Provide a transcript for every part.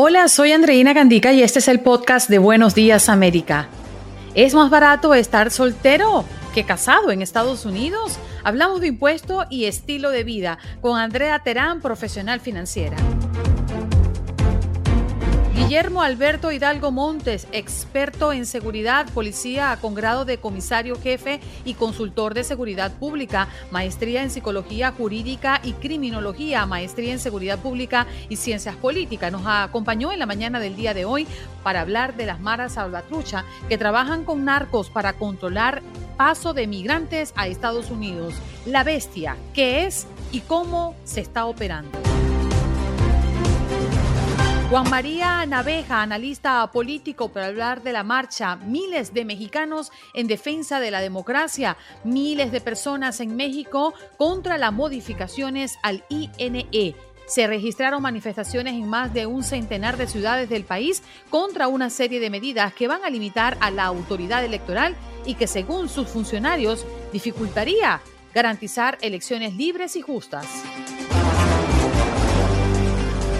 Hola, soy Andreina Gandica y este es el podcast de Buenos Días América. ¿Es más barato estar soltero que casado en Estados Unidos? Hablamos de impuesto y estilo de vida con Andrea Terán, profesional financiera. Guillermo Alberto Hidalgo Montes, experto en seguridad, policía con grado de comisario jefe y consultor de seguridad pública, maestría en psicología jurídica y criminología, maestría en seguridad pública y ciencias políticas. Nos acompañó en la mañana del día de hoy para hablar de las maras salvatrucha que trabajan con narcos para controlar paso de migrantes a Estados Unidos. La bestia, ¿qué es y cómo se está operando? Juan María Naveja, analista político, para hablar de la marcha. Miles de mexicanos en defensa de la democracia, miles de personas en México contra las modificaciones al INE. Se registraron manifestaciones en más de un centenar de ciudades del país contra una serie de medidas que van a limitar a la autoridad electoral y que según sus funcionarios dificultaría garantizar elecciones libres y justas.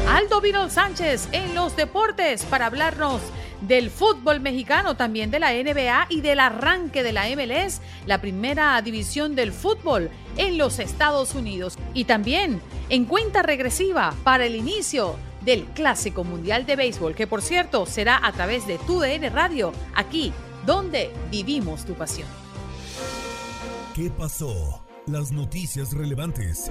Aldo Virol Sánchez en los deportes para hablarnos del fútbol mexicano, también de la NBA y del arranque de la MLS, la primera división del fútbol en los Estados Unidos. Y también en cuenta regresiva para el inicio del Clásico Mundial de Béisbol, que por cierto será a través de tu DN Radio, aquí donde vivimos tu pasión. ¿Qué pasó? Las noticias relevantes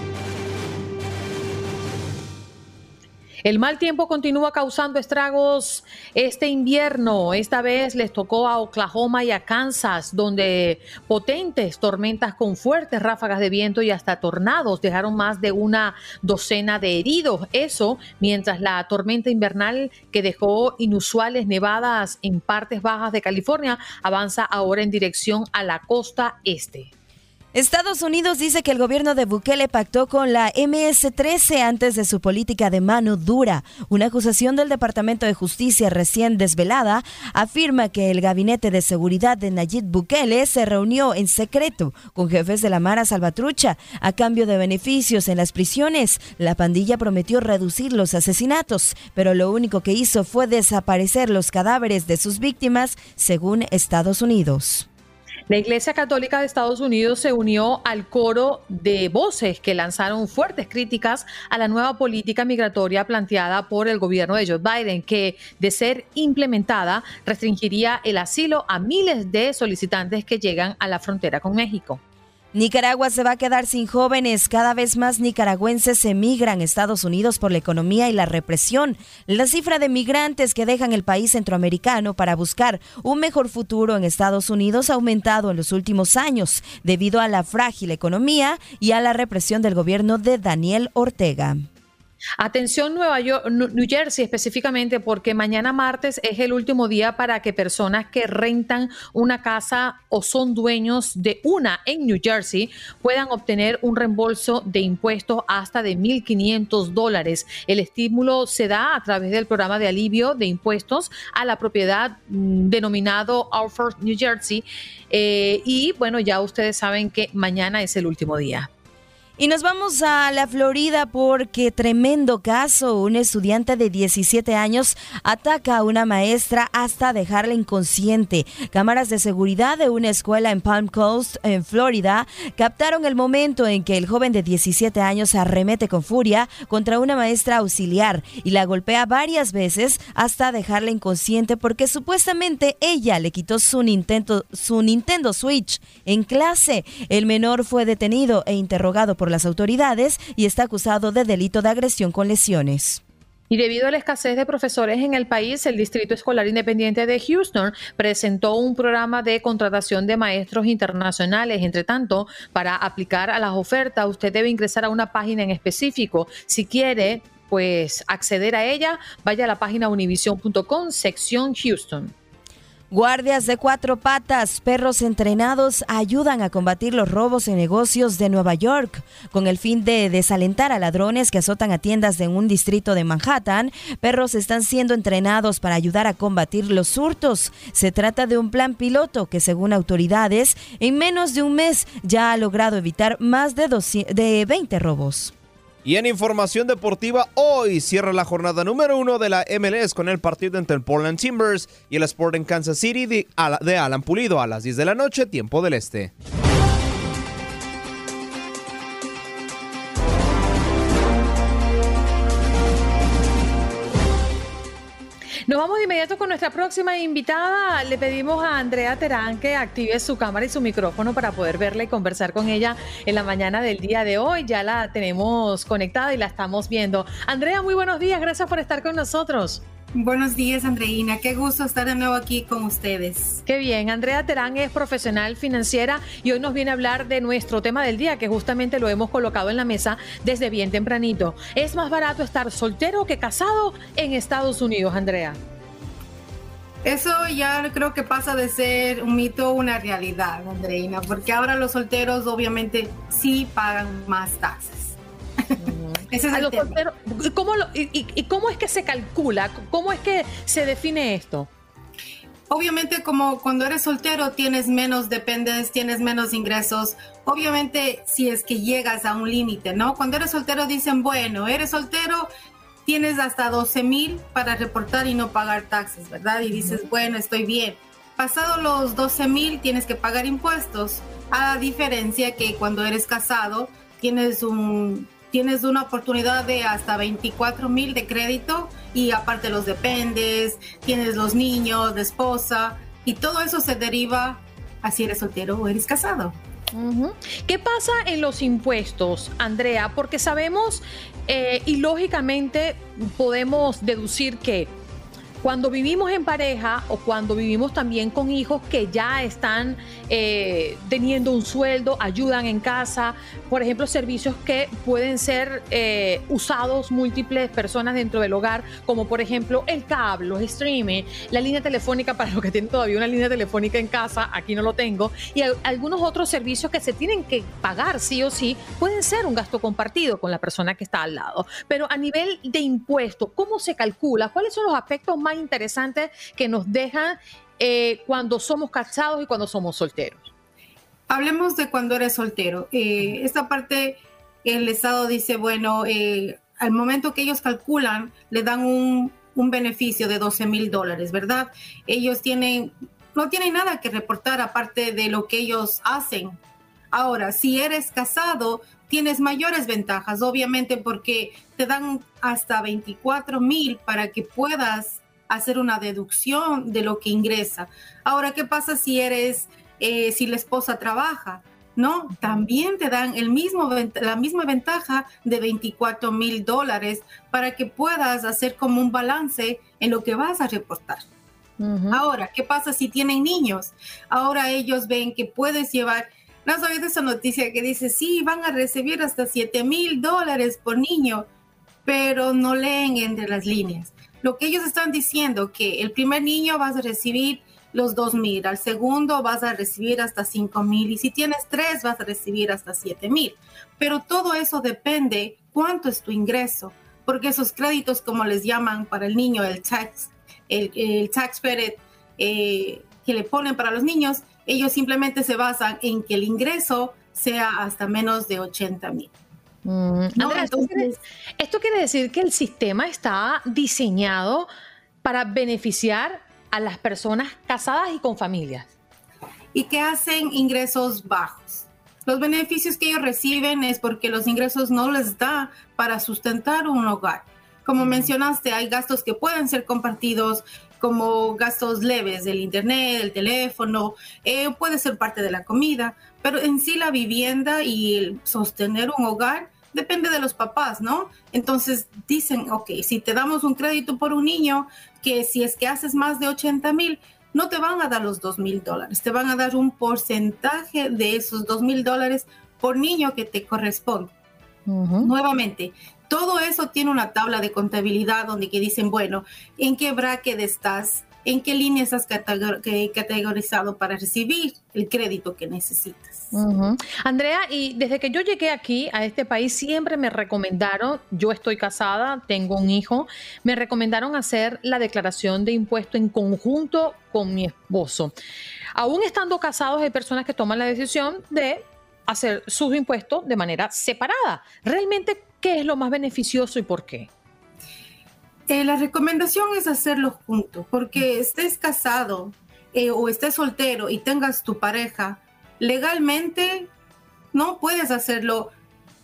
El mal tiempo continúa causando estragos este invierno. Esta vez les tocó a Oklahoma y a Kansas, donde potentes tormentas con fuertes ráfagas de viento y hasta tornados dejaron más de una docena de heridos. Eso mientras la tormenta invernal que dejó inusuales nevadas en partes bajas de California avanza ahora en dirección a la costa este. Estados Unidos dice que el gobierno de Bukele pactó con la MS-13 antes de su política de mano dura. Una acusación del Departamento de Justicia recién desvelada afirma que el gabinete de seguridad de Nayib Bukele se reunió en secreto con jefes de la Mara Salvatrucha a cambio de beneficios en las prisiones. La pandilla prometió reducir los asesinatos, pero lo único que hizo fue desaparecer los cadáveres de sus víctimas, según Estados Unidos. La Iglesia Católica de Estados Unidos se unió al coro de voces que lanzaron fuertes críticas a la nueva política migratoria planteada por el gobierno de Joe Biden, que de ser implementada restringiría el asilo a miles de solicitantes que llegan a la frontera con México. Nicaragua se va a quedar sin jóvenes. Cada vez más nicaragüenses emigran a Estados Unidos por la economía y la represión. La cifra de migrantes que dejan el país centroamericano para buscar un mejor futuro en Estados Unidos ha aumentado en los últimos años debido a la frágil economía y a la represión del gobierno de Daniel Ortega. Atención Nueva York, New Jersey específicamente porque mañana martes es el último día para que personas que rentan una casa o son dueños de una en New Jersey puedan obtener un reembolso de impuestos hasta de 1.500 dólares. El estímulo se da a través del programa de alivio de impuestos a la propiedad mm, denominado Alford New Jersey. Eh, y bueno, ya ustedes saben que mañana es el último día. Y nos vamos a la Florida porque tremendo caso. Un estudiante de 17 años ataca a una maestra hasta dejarla inconsciente. Cámaras de seguridad de una escuela en Palm Coast, en Florida, captaron el momento en que el joven de 17 años arremete con furia contra una maestra auxiliar y la golpea varias veces hasta dejarla inconsciente porque supuestamente ella le quitó su Nintendo, su Nintendo Switch en clase. El menor fue detenido e interrogado por las autoridades y está acusado de delito de agresión con lesiones. Y debido a la escasez de profesores en el país, el Distrito Escolar Independiente de Houston presentó un programa de contratación de maestros internacionales. Entre tanto, para aplicar a las ofertas, usted debe ingresar a una página en específico. Si quiere, pues acceder a ella, vaya a la página univision.com, sección Houston. Guardias de cuatro patas, perros entrenados, ayudan a combatir los robos en negocios de Nueva York. Con el fin de desalentar a ladrones que azotan a tiendas de un distrito de Manhattan, perros están siendo entrenados para ayudar a combatir los hurtos. Se trata de un plan piloto que, según autoridades, en menos de un mes ya ha logrado evitar más de, de 20 robos. Y en información deportiva, hoy cierra la jornada número uno de la MLS con el partido entre el Portland Timbers y el Sporting Kansas City de, Alan Pulido a las 10 de la noche, tiempo del este. Nos vamos de inmediato con nuestra próxima invitada. Le pedimos a Andrea Terán que active su cámara y su micrófono para poder verla y conversar con ella en la mañana del día de hoy. Ya la tenemos conectada y la estamos viendo. Andrea, muy buenos días. Gracias por estar con nosotros. Buenos días, Andreina. Qué gusto estar de nuevo aquí con ustedes. Qué bien. Andrea Terán es profesional financiera y hoy nos viene a hablar de nuestro tema del día, que justamente lo hemos colocado en la mesa desde bien tempranito. ¿Es más barato estar soltero que casado en Estados Unidos, Andrea? Eso ya creo que pasa de ser un mito a una realidad, Andreina, porque ahora los solteros obviamente sí pagan más taxes. Ese es el. ¿cómo y, cómo es que se calcula? ¿Cómo es que se define esto? Obviamente, como cuando eres soltero tienes menos dependes, tienes menos ingresos. Obviamente, si es que llegas a un límite, ¿no? Cuando eres soltero dicen, bueno, eres soltero, tienes hasta 12 mil para reportar y no pagar taxes, ¿verdad? Y dices, bueno, estoy bien. Pasado los 12 mil tienes que pagar impuestos, a diferencia que cuando eres casado tienes un tienes una oportunidad de hasta 24 mil de crédito y aparte los dependes, tienes los niños, de esposa y todo eso se deriva a si eres soltero o eres casado. ¿Qué pasa en los impuestos, Andrea? Porque sabemos eh, y lógicamente podemos deducir que cuando vivimos en pareja o cuando vivimos también con hijos que ya están eh, teniendo un sueldo, ayudan en casa, por ejemplo, servicios que pueden ser eh, usados múltiples personas dentro del hogar, como por ejemplo el cable, los streaming, la línea telefónica para los que tienen todavía una línea telefónica en casa, aquí no lo tengo, y algunos otros servicios que se tienen que pagar sí o sí, pueden ser un gasto compartido con la persona que está al lado. Pero a nivel de impuesto, ¿cómo se calcula? ¿Cuáles son los aspectos más interesantes que nos dejan eh, cuando somos casados y cuando somos solteros. Hablemos de cuando eres soltero. Eh, esta parte, el Estado dice, bueno, eh, al momento que ellos calculan, le dan un, un beneficio de 12 mil dólares, ¿verdad? Ellos tienen, no tienen nada que reportar aparte de lo que ellos hacen. Ahora, si eres casado, tienes mayores ventajas, obviamente, porque te dan hasta 24 mil para que puedas hacer una deducción de lo que ingresa. Ahora, ¿qué pasa si eres, eh, si la esposa trabaja? No, también te dan el mismo, la misma ventaja de 24 mil dólares para que puedas hacer como un balance en lo que vas a reportar. Ahora, ¿qué pasa si tienen niños? Ahora ellos ven que puedes llevar, no has oído esa noticia que dice, sí, van a recibir hasta 7 mil dólares por niño, pero no leen entre las líneas lo que ellos están diciendo que el primer niño vas a recibir los dos mil, al segundo vas a recibir hasta cinco mil y si tienes tres vas a recibir hasta siete mil. Pero todo eso depende cuánto es tu ingreso, porque esos créditos, como les llaman para el niño, el tax, el, tax credit eh, que le ponen para los niños, ellos simplemente se basan en que el ingreso sea hasta menos de 80 mil. Mm, esto quiere decir que el sistema está diseñado para beneficiar a las personas casadas y con familias. Y que hacen ingresos bajos. Los beneficios que ellos reciben es porque los ingresos no les da para sustentar un hogar. Como mencionaste, hay gastos que pueden ser compartidos como gastos leves del internet, el teléfono, eh, puede ser parte de la comida, pero en sí la vivienda y el sostener un hogar depende de los papás, ¿no? Entonces dicen, ok, si te damos un crédito por un niño, que si es que haces más de 80 mil, no te van a dar los 2 mil dólares, te van a dar un porcentaje de esos 2 mil dólares por niño que te corresponde. Nuevamente, todo eso tiene una tabla de contabilidad donde que dicen, bueno, ¿en qué bracket estás? ¿En qué línea estás categorizado para recibir el crédito que necesitas? Andrea, y desde que yo llegué aquí a este país siempre me recomendaron, yo estoy casada, tengo un hijo, me recomendaron hacer la declaración de impuesto en conjunto con mi esposo. Aún estando casados hay personas que toman la decisión de hacer sus impuestos de manera separada. ¿Realmente qué es lo más beneficioso y por qué? Eh, la recomendación es hacerlo juntos, porque estés casado eh, o estés soltero y tengas tu pareja, legalmente no puedes hacerlo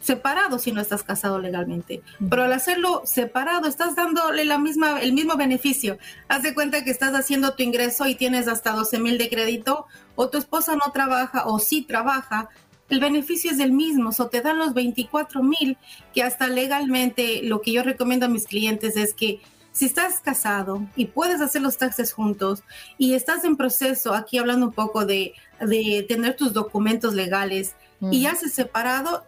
separado si no estás casado legalmente. Pero al hacerlo separado, estás dándole la misma, el mismo beneficio. Haz de cuenta que estás haciendo tu ingreso y tienes hasta 12 mil de crédito, o tu esposa no trabaja o sí trabaja, el beneficio es el mismo, o te dan los 24 mil, que hasta legalmente lo que yo recomiendo a mis clientes es que si estás casado y puedes hacer los taxes juntos y estás en proceso, aquí hablando un poco de, tener tus documentos legales y haces separado,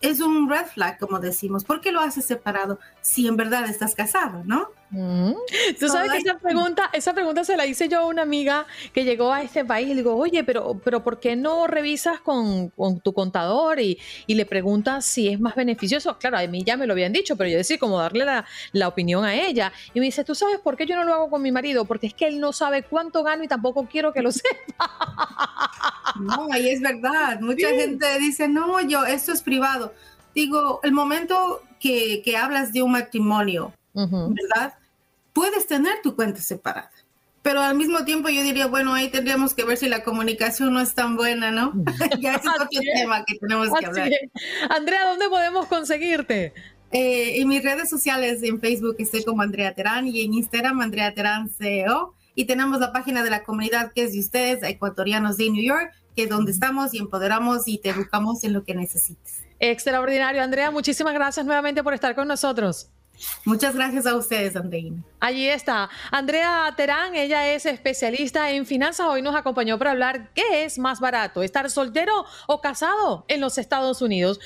es un red flag, como decimos. ¿Por qué lo haces separado si en verdad estás casado, no? Mm. Tú sabes que esa pregunta, esa pregunta se la hice yo a una amiga que llegó a este país y le digo, oye, pero, pero ¿por qué no revisas con, tu contador y, le preguntas si es más beneficioso? Claro, a mí ya me lo habían dicho, pero yo decía como darle la, la, opinión a ella. Y me dice, ¿tú sabes por qué yo no lo hago con mi marido? Porque es que él no sabe cuánto gano y tampoco quiero que lo sepa. No, ahí es verdad. Mucha gente dice, no, yo, esto es privado. Digo, el momento que, que hablas de un matrimonio, ¿verdad? Puedes tener tu cuenta separada. Pero al mismo tiempo yo diría, bueno, ahí tendríamos que ver si la comunicación no es tan buena, ¿no? ya es otro tema que tenemos que hablar. Andrea, ¿dónde podemos conseguirte? Eh, en mis redes sociales, en Facebook estoy como Andrea Terán y en Instagram Andrea Terán CEO. Y tenemos la página de la comunidad que es de ustedes, ecuatorianos de New York, que es donde estamos y empoderamos y te educamos en lo que necesites. Extraordinario, Andrea. Muchísimas gracias nuevamente por estar con nosotros. Muchas gracias a ustedes, Andreina. Allí está. Andrea Terán, ella es especialista en finanzas. Hoy nos acompañó para hablar qué es más barato, estar soltero o casado en los Estados Unidos.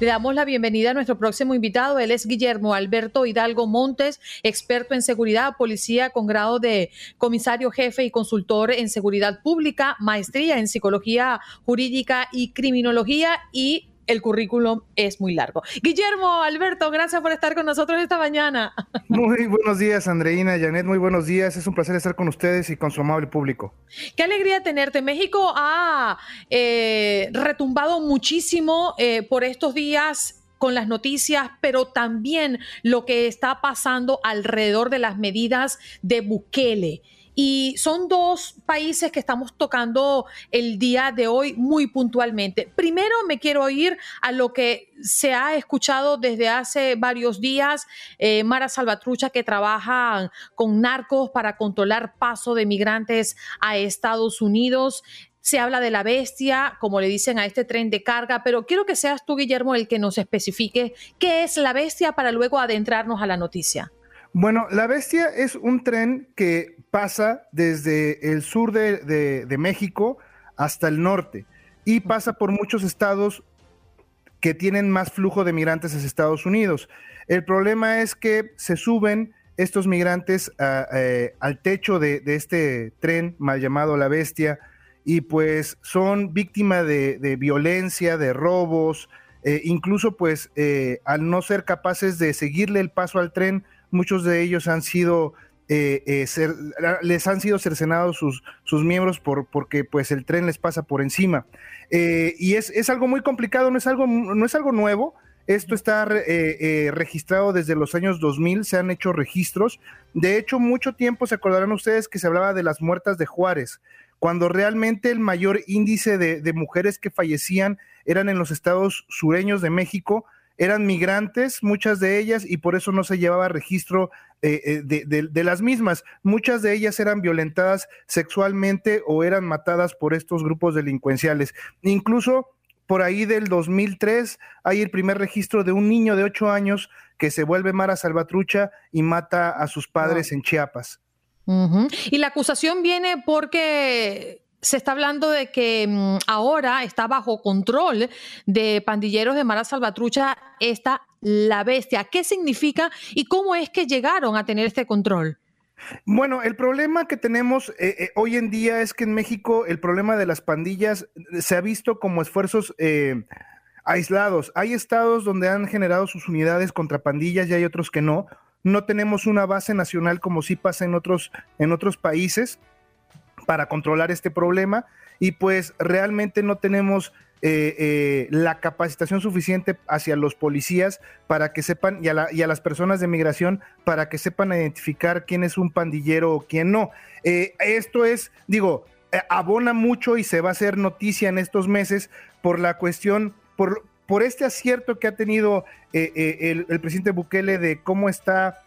Le damos la bienvenida a nuestro próximo invitado. Él es Guillermo Alberto Hidalgo Montes, experto en seguridad, policía con grado de comisario jefe y consultor en seguridad pública, maestría en psicología jurídica y criminología y el currículum es muy largo. Guillermo, Alberto, gracias por estar con nosotros esta mañana. Muy buenos días, Andreina, Janet, muy buenos días. Es un placer estar con ustedes y con su amable público. Qué alegría tenerte. México ha eh, retumbado muchísimo eh, por estos días con las noticias, pero también lo que está pasando alrededor de las medidas de Bukele. Y son dos países que estamos tocando el día de hoy muy puntualmente. Primero me quiero ir a lo que se ha escuchado desde hace varios días, eh, Mara Salvatrucha, que trabaja con narcos para controlar paso de migrantes a Estados Unidos. Se habla de la bestia, como le dicen a este tren de carga, pero quiero que seas tú, Guillermo, el que nos especifique qué es la bestia para luego adentrarnos a la noticia. Bueno, la bestia es un tren que pasa desde el sur de, México hasta el norte y pasa por muchos estados que tienen más flujo de migrantes hacia Estados Unidos. El problema es que se suben estos migrantes eh, al techo de, este tren mal llamado La Bestia y pues son víctimas de, violencia, de robos, eh, incluso pues eh, al no ser capaces de seguirle el paso al tren, Muchos de ellos han sido eh, eh, les han sido cercenados sus, sus miembros por, porque pues el tren les pasa por encima. Eh, y es, es, algo muy complicado, no es algo, no es algo nuevo. Esto está registrado desde los años 2000, se han hecho registros. De hecho, mucho tiempo se acordarán ustedes que se hablaba de las muertas de Juárez, cuando realmente el mayor índice de mujeres que fallecían eran en los estados sureños de México, eran migrantes, muchas de ellas, y por eso no se llevaba registro eh, eh, de, las mismas. Muchas de ellas eran violentadas sexualmente o eran matadas por estos grupos delincuenciales. Incluso por ahí del 2003 hay el primer registro de un niño de 8 años que se vuelve Mara Salvatrucha y mata a sus padres en Chiapas. Y la acusación viene porque se está hablando de que mm, ahora está bajo control de pandilleros de Mara Salvatrucha esta la bestia. ¿Qué significa y cómo es que llegaron a tener este control? Bueno, el problema que tenemos eh, eh, hoy en día es que en México el problema de las pandillas se ha visto como esfuerzos eh, aislados. Hay estados donde han generado sus unidades contra pandillas y hay otros que no. No tenemos una base nacional como sí pasa en otros, en otros países para controlar este problema y pues realmente no tenemos eh, eh, la capacitación suficiente hacia los policías para que sepan y a, las personas de migración para que sepan identificar quién es un pandillero o quién no. Eh, esto es, digo, abona mucho y se va a hacer noticia en estos meses por la cuestión, por, por este acierto que ha tenido el, el, presidente Bukele de cómo está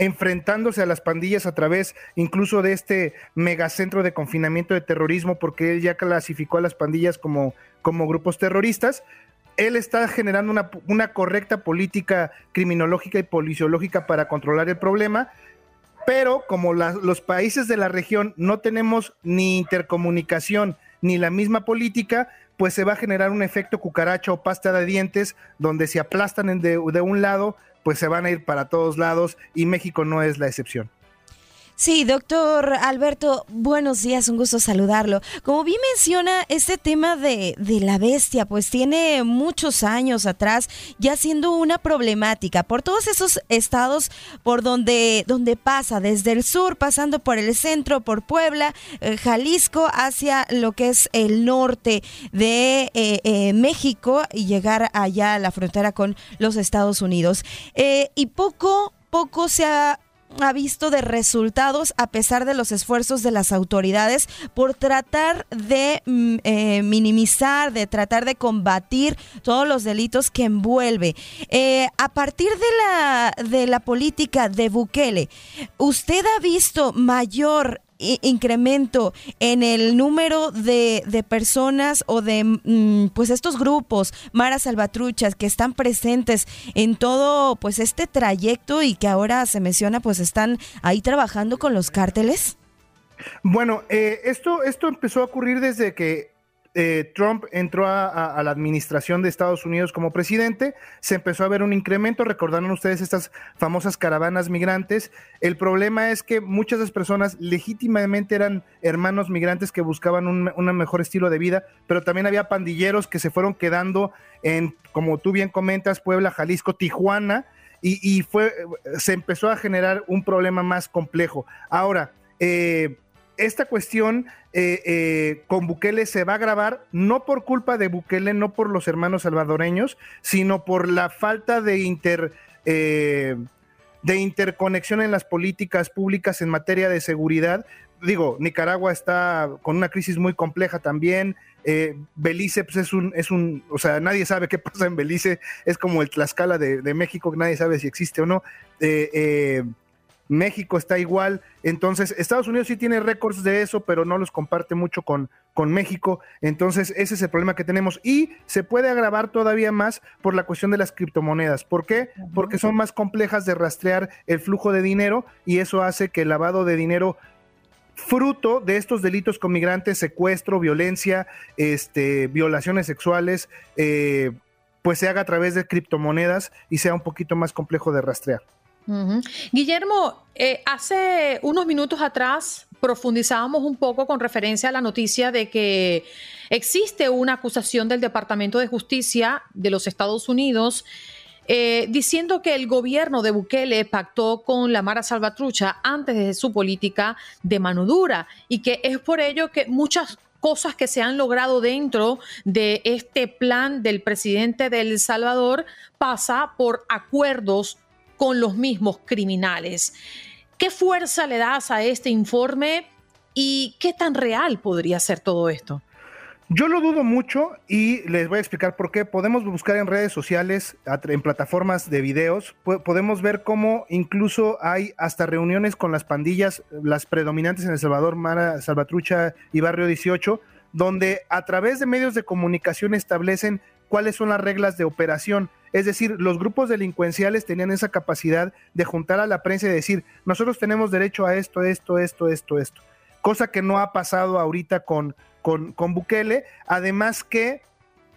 enfrentándose a las pandillas a través incluso de este megacentro de confinamiento de terrorismo, porque él ya clasificó a las pandillas como, como grupos terroristas. Él está generando una, una correcta política criminológica y policiológica para controlar el problema, pero como los países de la región no tenemos ni intercomunicación ni la misma política, pues se va a generar un efecto cucaracha o pasta de dientes, donde se aplastan de, de un lado, pues se van a ir para todos lados y México no es la excepción. Sí, doctor Alberto, buenos días, un gusto saludarlo. Como bien menciona, este tema de, de, la bestia, pues tiene muchos años atrás ya siendo una problemática por todos esos estados por donde, donde pasa, desde el sur, pasando por el centro, por Puebla, eh, Jalisco, hacia lo que es el norte de eh, eh, México y llegar allá a la frontera con los Estados Unidos. y poco, poco se ha ha visto de resultados a pesar de los esfuerzos de las autoridades por tratar de mm, eh, minimizar, de tratar de combatir todos los delitos que envuelve. Eh, a partir de la, de la política de Bukele, ¿usted ha visto mayor incremento en el número de, de personas o de mm, pues estos grupos maras salvatruchas que están presentes en todo pues este trayecto y que ahora se menciona pues están ahí trabajando con los cárteles? Bueno, eh, esto, esto empezó a ocurrir desde que eh, Trump entró a, la administración de Estados Unidos como presidente, se empezó a ver un incremento, recordaron ustedes estas famosas caravanas migrantes. El problema es que muchas de las personas legítimamente eran hermanos migrantes que buscaban un, mejor estilo de vida, pero también había pandilleros que se fueron quedando en, como tú bien comentas, Puebla, Jalisco, Tijuana, y, fue, se empezó a generar un problema más complejo. Ahora, eh, esta cuestión eh, eh, con Bukele se va a agravar no por culpa de Bukele, no por los hermanos salvadoreños, sino por la falta de inter... Eh, de interconexión en las políticas públicas en materia de seguridad. Digo, Nicaragua está con una crisis muy compleja también. Belice pues, es un, es un, o sea, nadie sabe qué pasa en Belice, es como el Tlaxcala de México, nadie sabe si existe o no. México está igual. Entonces, Estados Unidos sí tiene récords de eso, pero no los comparte mucho con, con México. Entonces, ese es el problema que tenemos. Y se puede agravar todavía más por la cuestión de las criptomonedas. ¿Por qué? Porque son más complejas de rastrear el flujo de dinero y eso hace que el lavado de dinero fruto de estos delitos con migrantes, secuestro, violencia, este, violaciones sexuales, eh, pues se haga a través de criptomonedas y sea un poquito más complejo de rastrear. Guillermo, eh, hace unos minutos atrás profundizábamos un poco con referencia a la noticia de que existe una acusación del Departamento de Justicia de los Estados Unidos eh, diciendo que el gobierno de Bukele pactó con la Mara Salvatrucha antes de su política de mano dura y que es por ello que muchas cosas que se han logrado dentro de este plan del presidente de El Salvador pasa por acuerdos con los mismos criminales. ¿Qué fuerza le das a este informe y qué tan real podría ser todo esto? Yo lo dudo mucho y les voy a explicar por qué. Podemos buscar en redes sociales, en plataformas de videos, podemos ver cómo incluso hay hasta reuniones con las pandillas, las predominantes en El Salvador, Mara, Salvatrucha y Barrio 18, donde a través de medios de comunicación establecen cuáles son las reglas de operación. Es decir, los grupos delincuenciales tenían esa capacidad de juntar a la prensa y decir, nosotros tenemos derecho a esto, esto, esto, esto, esto. Cosa que no ha pasado ahorita con con, con Bukele. Además que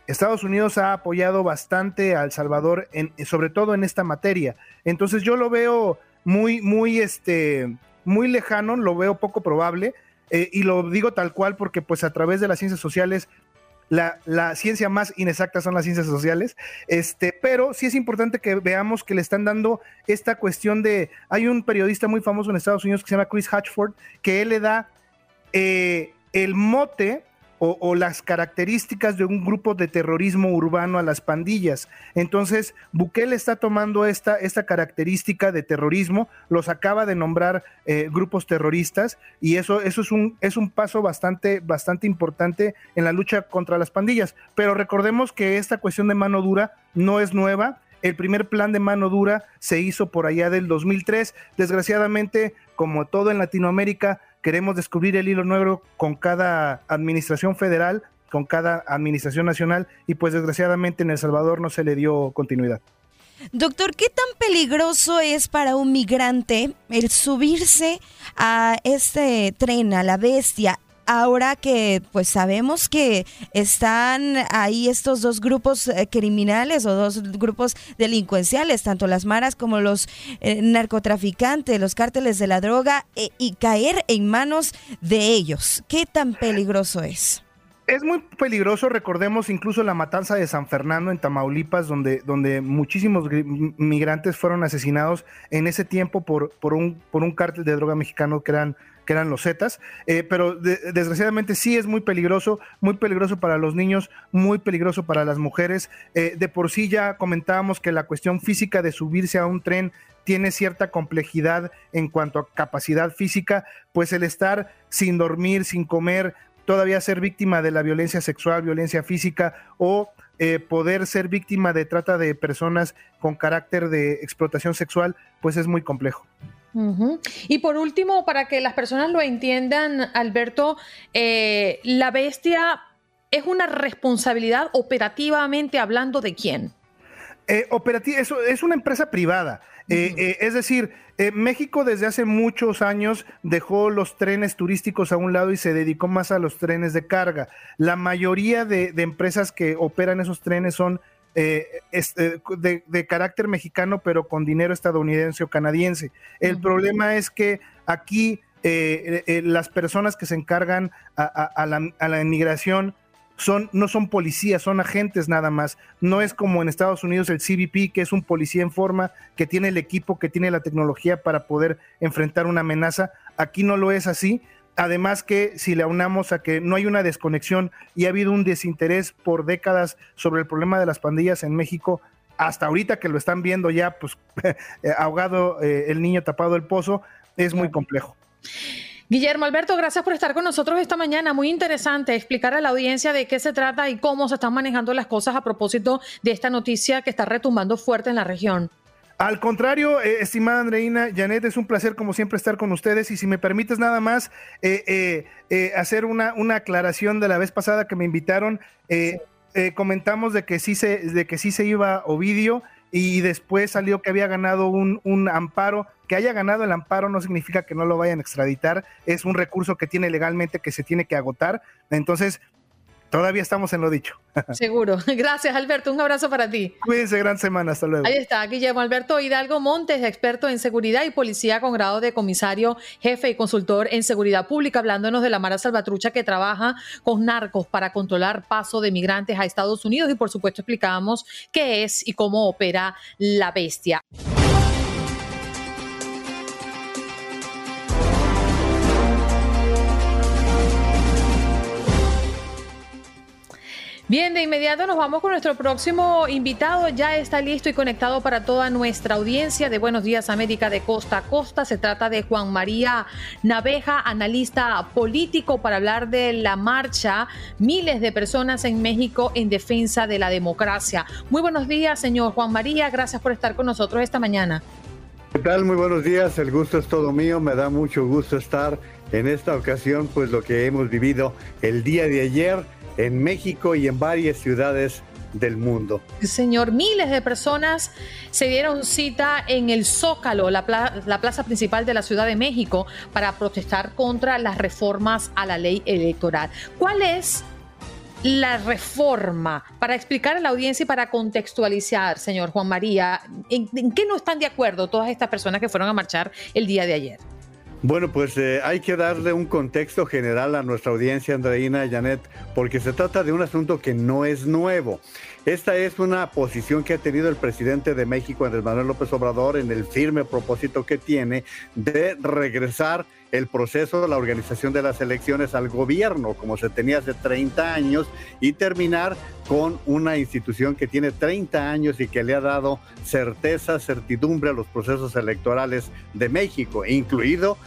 Estados Unidos ha apoyado bastante a El Salvador, sobre todo en esta materia. Entonces yo lo veo muy, muy, este, muy lejano, lo veo poco probable. Eh, y lo digo tal cual porque pues a través de las ciencias sociales la, ciencia más inexacta son las ciencias sociales, este, pero sí es importante que veamos que le están dando esta cuestión de, hay un periodista muy famoso en Estados Unidos que se llama Chris Hatchford, que él le da eh, el mote o, las características de un grupo de terrorismo urbano a las pandillas. Entonces, Bukele está tomando esta, esta característica de terrorismo, los acaba de nombrar eh, grupos terroristas y eso, eso es, un, es un paso bastante, bastante importante en la lucha contra las pandillas. Pero recordemos que esta cuestión de mano dura no es nueva. El primer plan de mano dura se hizo por allá del 2003. Desgraciadamente, como todo en Latinoamérica, queremos descubrir el hilo negro con cada administración federal, con cada administración nacional y pues desgraciadamente en El Salvador no se le dio continuidad. Doctor, ¿qué tan peligroso es para un migrante el subirse a este tren, a la bestia? Ahora que pues sabemos que están ahí estos dos grupos eh, criminales o dos grupos delincuenciales, tanto las maras como los eh, narcotraficantes, los cárteles de la droga, eh, y caer en manos de ellos. ¿Qué tan peligroso es? Es muy peligroso, recordemos incluso la matanza de San Fernando en Tamaulipas, donde, donde muchísimos migrantes fueron asesinados en ese tiempo por, por, un, por un cártel de droga mexicano que eran que eran los Zetas, eh, pero desgraciadamente sí es muy peligroso, muy peligroso para los niños, muy peligroso para las mujeres. Eh, de por sí ya comentábamos que la cuestión física de subirse a un tren tiene cierta complejidad en cuanto a capacidad física, pues el estar sin dormir, sin comer, todavía ser víctima de la violencia sexual, violencia física o eh, poder ser víctima de trata de personas con carácter de explotación sexual, pues es muy complejo. Y por último, para que las personas lo entiendan, Alberto, eh, la bestia es una responsabilidad operativamente hablando de quién. Eh, eso es una empresa privada. Eh, eh, es decir, México desde hace muchos años dejó los trenes turísticos a un lado y se dedicó más a los trenes de carga. La mayoría de empresas que operan esos trenes son eh, eh, de, carácter mexicano, pero con dinero estadounidense o canadiense. El problema es que aquí eh, las personas que se encargan a, la, inmigración son, no son policías, son agentes nada más. No es como en Estados Unidos el CBP, que es un policía en forma, que tiene el equipo, que tiene la tecnología para poder enfrentar una amenaza. Aquí no lo es así. Además que si le aunamos a que no hay una desconexión y ha habido un desinterés por décadas sobre el problema de las pandillas en México, hasta ahorita que lo están viendo ya, pues eh, ahogado eh, el niño tapado el pozo, es muy complejo. Guillermo Alberto, gracias por estar con nosotros esta mañana. Muy interesante explicar a la audiencia de qué se trata y cómo se están manejando las cosas a propósito de esta noticia que está retumbando fuerte en la región. Al contrario, eh, estimada Andreina, Janet, es un placer como siempre estar con ustedes y si me permites nada más eh, eh, hacer una, una, aclaración de la vez pasada que me invitaron, comentamos de que, sí se, de que sí se iba Ovidio y después salió que había ganado un, un, amparo. Que haya ganado el amparo no significa que no lo vayan a extraditar, es un recurso que tiene legalmente que se tiene que agotar. Entonces, todavía estamos en lo dicho. Seguro. Gracias, Alberto. Un abrazo para ti. Cuídense, gran semana. Hasta luego. Ahí está, Guillermo Alberto Hidalgo Montes, experto en seguridad y policía con grado de comisario, jefe y consultor en seguridad pública, hablándonos de la Mara Salvatrucha que trabaja con narcos para controlar paso de migrantes a Estados Unidos y por supuesto explicamos qué es y cómo opera la bestia. Bien, de inmediato nos vamos con nuestro próximo invitado. Ya está listo y conectado para toda nuestra audiencia de Buenos Días América de Costa a Costa. Se trata de Juan María Naveja, analista político, para hablar de la marcha miles de personas en México en defensa de la democracia. Muy buenos días, señor Juan María. Gracias por estar con nosotros esta mañana. ¿Qué tal? Muy buenos días. El gusto es todo mío. Me da mucho gusto estar en esta ocasión, pues lo que hemos vivido el día de ayer en México y en varias ciudades del mundo. Señor, miles de personas se dieron cita en el Zócalo, la, plaza principal de la Ciudad de México, para protestar contra las reformas a la ley electoral. ¿Cuál es la reforma? Para explicar a la audiencia y para contextualizar, señor Juan María, en qué no están de acuerdo todas estas personas que fueron a marchar el día de ayer? Bueno, pues eh, hay que darle un contexto general a nuestra audiencia, Andreina Janet, porque se trata de un asunto que no es nuevo. Esta es una posición que ha tenido el presidente de México, Andrés Manuel López Obrador, en el firme propósito que tiene de regresar el proceso la organización de las elecciones al gobierno, como se tenía hace 30 años, y terminar con una institución que tiene 30 años y que le ha dado certeza, certidumbre a los procesos electorales de México, incluido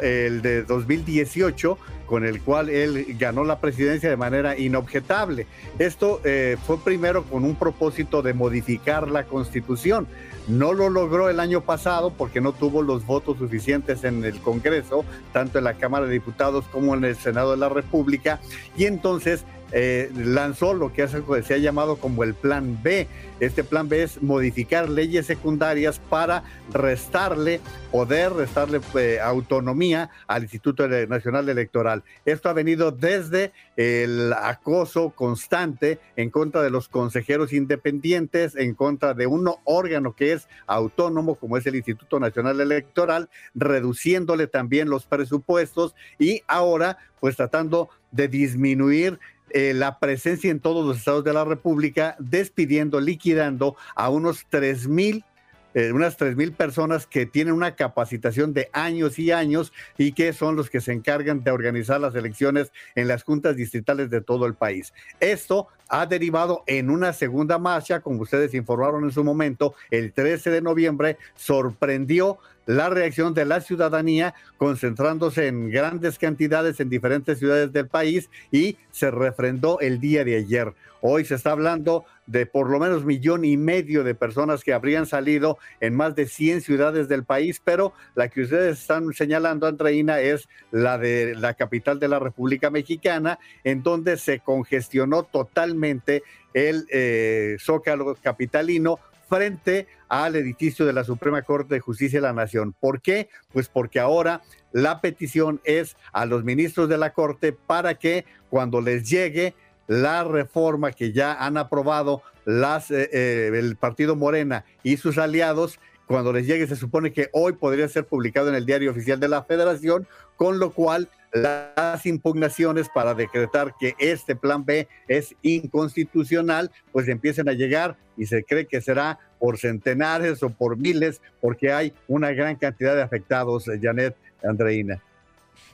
el de 2018, con el cual él ganó la presidencia de manera inobjetable. Esto eh, fue primero con un propósito de modificar la constitución. No lo logró el año pasado porque no tuvo los votos suficientes en el Congreso, tanto en la Cámara de Diputados como en el Senado de la República, y entonces eh, lanzó lo que se ha llamado como el Plan B. Este Plan B es modificar leyes secundarias para restarle poder, restarle eh, autonomía al Instituto Nacional Electoral. Esto ha venido desde el acoso constante en contra de los consejeros independientes, en contra de un órgano que es autónomo como es el Instituto Nacional Electoral, reduciéndole también los presupuestos y ahora pues tratando de disminuir eh, la presencia en todos los estados de la República, despidiendo, liquidando a unos tres mil eh, unas tres mil personas que tienen una capacitación de años y años y que son los que se encargan de organizar las elecciones en las juntas distritales de todo el país. Esto ha derivado en una segunda marcha, como ustedes informaron en su momento, el 13 de noviembre, sorprendió la reacción de la ciudadanía concentrándose en grandes cantidades en diferentes ciudades del país y se refrendó el día de ayer. Hoy se está hablando de por lo menos millón y medio de personas que habrían salido en más de 100 ciudades del país, pero la que ustedes están señalando, Andreina, es la de la capital de la República Mexicana, en donde se congestionó totalmente el eh, zócalo capitalino frente al edificio de la Suprema Corte de Justicia de la Nación. ¿Por qué? Pues porque ahora la petición es a los ministros de la Corte para que cuando les llegue la reforma que ya han aprobado eh, eh, el partido Morena y sus aliados, cuando les llegue se supone que hoy podría ser publicado en el diario oficial de la federación, con lo cual las impugnaciones para decretar que este plan B es inconstitucional, pues empiecen a llegar y se cree que será por centenares o por miles, porque hay una gran cantidad de afectados, Janet Andreina.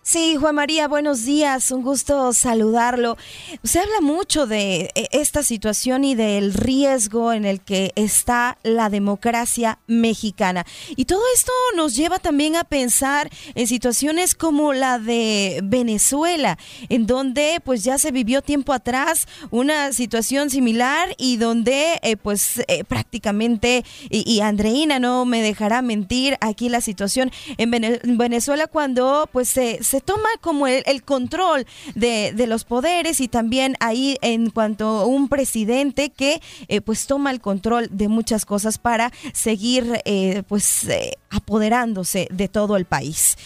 Sí, Juan María, buenos días, un gusto saludarlo. Se habla mucho de eh, esta situación y del riesgo en el que está la democracia mexicana. Y todo esto nos lleva también a pensar en situaciones como la de Venezuela, en donde pues ya se vivió tiempo atrás una situación similar y donde eh, pues eh, prácticamente, y, Andreina no me dejará mentir, aquí la situación en Venezuela cuando pues se se toma como el, control de, los poderes y también ahí en cuanto a un presidente que eh, pues toma el control de muchas cosas para seguir eh, pues eh, apoderándose de todo el país.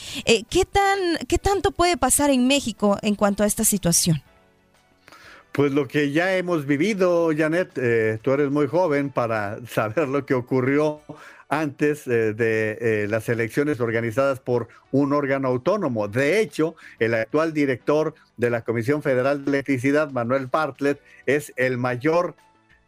¿qué, tan, ¿Qué tanto puede pasar en México en cuanto a esta situación? Pues lo que ya hemos vivido, Janet, tú eres muy joven para saber lo que ocurrió antes eh, de eh, las elecciones organizadas por un órgano autónomo. De hecho, el actual director de la Comisión Federal de Electricidad, Manuel Bartlett, es el mayor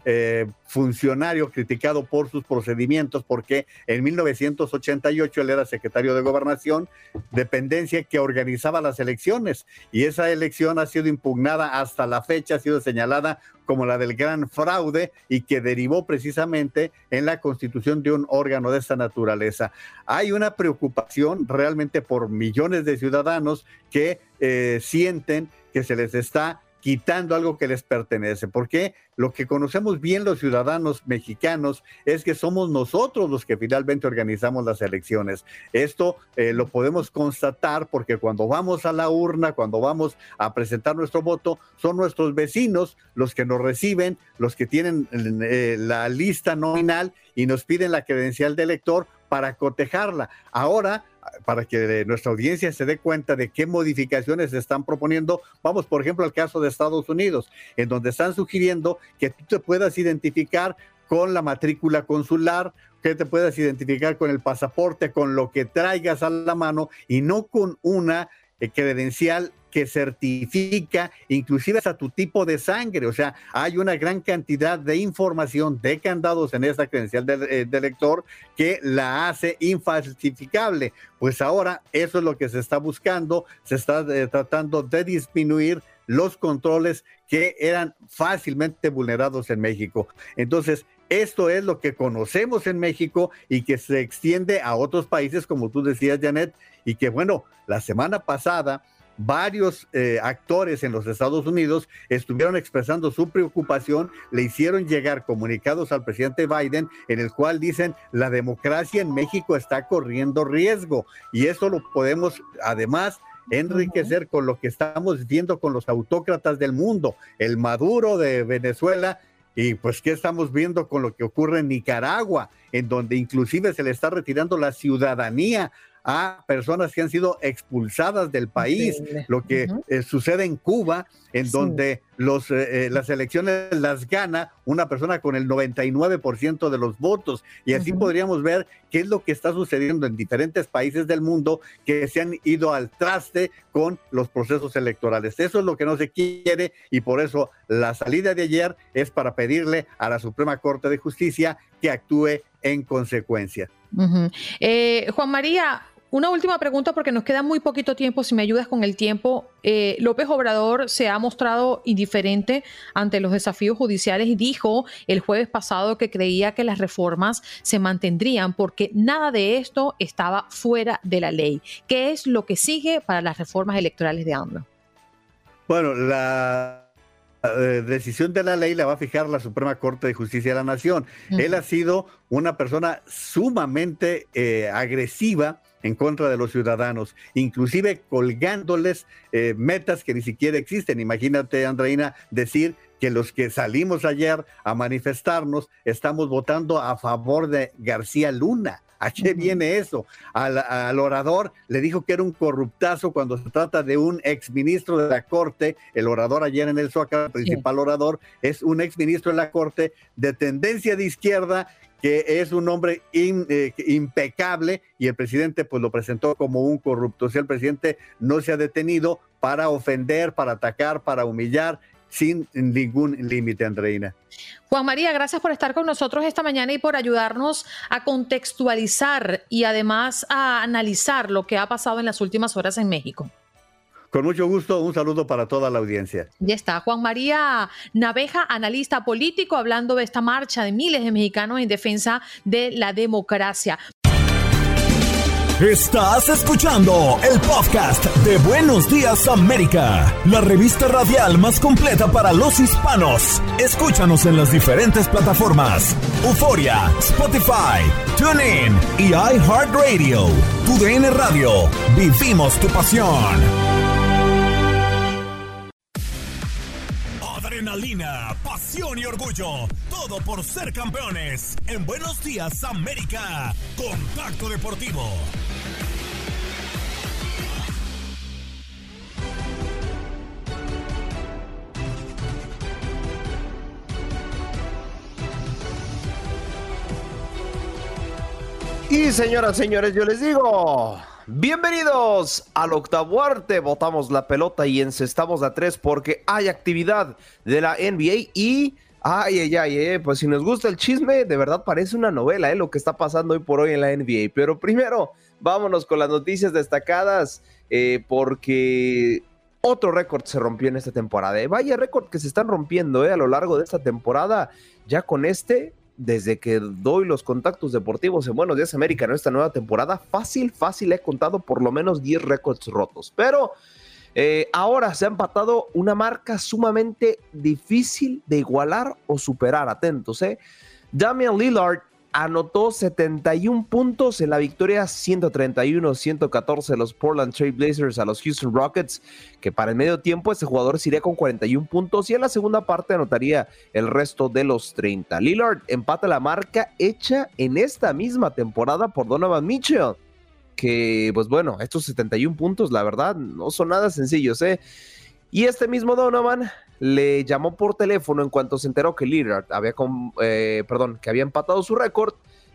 eh, funcionario criticado por sus procedimientos, porque en 1988 él era secretario de gobernación, dependencia que organizaba las elecciones, y esa elección ha sido impugnada hasta la fecha, ha sido señalada como la del gran fraude y que derivó precisamente en la constitución de un órgano de esta naturaleza. Hay una preocupación realmente por millones de ciudadanos que eh, sienten que se les está quitando algo que les pertenece, porque lo que conocemos bien los ciudadanos mexicanos es que somos nosotros los que finalmente organizamos las elecciones. Esto eh, lo podemos constatar porque cuando vamos a la urna, cuando vamos a presentar nuestro voto, son nuestros vecinos los que nos reciben, los que tienen eh, la lista nominal y nos piden la credencial de elector para cotejarla. Ahora para que nuestra audiencia se dé cuenta de qué modificaciones se están proponiendo. Vamos, por ejemplo, al caso de Estados Unidos, en donde están sugiriendo que tú te puedas identificar con la matrícula consular, que te puedas identificar con el pasaporte, con lo que traigas a la mano y no con una eh, credencial que certifica inclusive hasta tu tipo de sangre. O sea, hay una gran cantidad de información de candados en esa credencial de, eh, lector que la hace infalsificable. Pues ahora eso es lo que se está buscando, se está eh, tratando de disminuir los controles que eran fácilmente vulnerados en México. Entonces, esto es lo que conocemos en México y que se extiende a otros países, como tú decías, Janet, y que bueno, la semana pasada varios eh, actores en los Estados Unidos estuvieron expresando su preocupación, le hicieron llegar comunicados al presidente Biden en el cual dicen la democracia en México está corriendo riesgo y eso lo podemos además enriquecer con lo que estamos viendo con los autócratas del mundo, el Maduro de Venezuela y pues qué estamos viendo con lo que ocurre en Nicaragua, en donde inclusive se le está retirando la ciudadanía a personas que han sido expulsadas del país, lo que eh, sucede en Cuba, en donde los, eh, eh, las elecciones las gana una persona con el 99% de los votos. Y así podríamos ver qué es lo que está sucediendo en diferentes países del mundo que se han ido al traste con los procesos electorales. Eso es lo que no se quiere y por eso la salida de ayer es para pedirle a la Suprema Corte de Justicia que actúe en consecuencia. Juan María, una última pregunta porque nos queda muy poquito tiempo, si me ayudas con el tiempo. Eh, López Obrador se ha mostrado indiferente ante los desafíos judiciales y dijo el jueves pasado que creía que las reformas se mantendrían porque nada de esto estaba fuera de la ley. ¿Qué es lo que sigue para las reformas electorales de AMLO? Bueno, la eh, decisión de la ley la va a fijar la Suprema Corte de Justicia de la Nación. Él ha sido una persona sumamente eh, agresiva en contra de los ciudadanos, inclusive colgándoles eh, metas que ni siquiera existen. Imagínate, Andreina, decir que los que salimos ayer a manifestarnos estamos votando a favor de García Luna. ¿A qué viene eso? Al, orador le dijo que era un corruptazo cuando se trata de un exministro de la Corte. El orador ayer en el Zócalo, el principal orador, es un exministro de la Corte de tendencia de izquierda que es un hombre eh, impecable y el presidente pues lo presentó como un corrupto. O sea, el presidente no se ha detenido para ofender, para atacar, para humillar sin ningún límite, Andreina. Juan María, gracias por estar con nosotros esta mañana y por ayudarnos a contextualizar y además a analizar lo que ha pasado en las últimas horas en México. Con mucho gusto, un saludo para toda la audiencia. Ya está, Juan María Naveja, analista político, hablando de esta marcha de miles de mexicanos en defensa de la democracia. Estás escuchando el podcast de Buenos Días América, la revista radial más completa para los hispanos. Escúchanos en las diferentes plataformas: Euforia, Spotify, TuneIn y iHeartRadio. Tu DN Radio. Vivimos tu pasión. Adrenalina, pasión y orgullo. Todo por ser campeones. En Buenos Días, América. Contacto Deportivo. Y señoras, señores, yo les digo, bienvenidos al octavo arte. Botamos la pelota y encestamos a tres porque hay actividad de la NBA y... Ay, ay, ay, eh, pues si nos gusta el chisme, de verdad parece una novela, eh, lo que está pasando hoy por hoy en la NBA. Pero primero, vámonos con las noticias destacadas, eh, porque otro récord se rompió en esta temporada. Eh. Vaya récord que se están rompiendo eh, a lo largo de esta temporada. Ya con este, desde que doy los contactos deportivos en Buenos Días América en esta nueva temporada, fácil, fácil he contado por lo menos 10 récords rotos. Pero eh, ahora se ha empatado una marca sumamente difícil de igualar o superar. Atentos, ¿eh? Damian Lillard anotó 71 puntos en la victoria 131-114 de los Portland Trail Blazers a los Houston Rockets, que para el medio tiempo este jugador se iría con 41 puntos y en la segunda parte anotaría el resto de los 30. Lillard empata la marca hecha en esta misma temporada por Donovan Mitchell, que pues bueno, estos 71 puntos la verdad no son nada sencillos, ¿eh? Y este mismo Donovan le llamó por teléfono en cuanto se enteró que Lillard había, eh, perdón, que había empatado su récord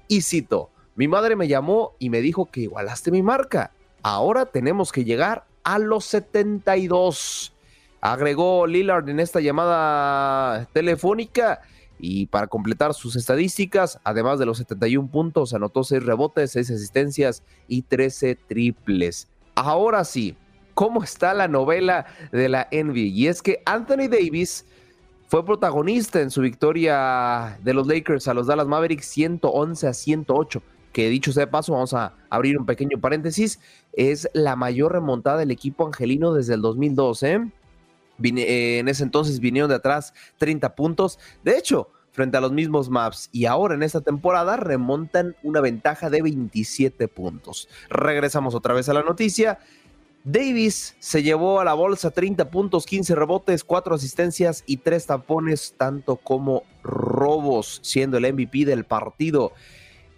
y citó, mi madre me llamó y me dijo que igualaste mi marca. Ahora tenemos que llegar a los 72. Agregó Lillard en esta llamada telefónica y para completar sus estadísticas, además de los 71 puntos, anotó 6 rebotes, 6 asistencias y 13 triples. Ahora sí, cómo está la novela de la NBA. Y es que Anthony Davis fue protagonista en su victoria de los Lakers a los Dallas Mavericks 111 a 108. Que dicho sea de paso, vamos a abrir un pequeño paréntesis. Es la mayor remontada del equipo angelino desde el 2012. ¿eh? Eh, en ese entonces vinieron de atrás 30 puntos. De hecho, frente a los mismos maps y ahora en esta temporada remontan una ventaja de 27 puntos. Regresamos otra vez a la noticia. Davis se llevó a la bolsa 30 puntos, 15 rebotes, 4 asistencias y 3 tapones, tanto como robos, siendo el MVP del partido.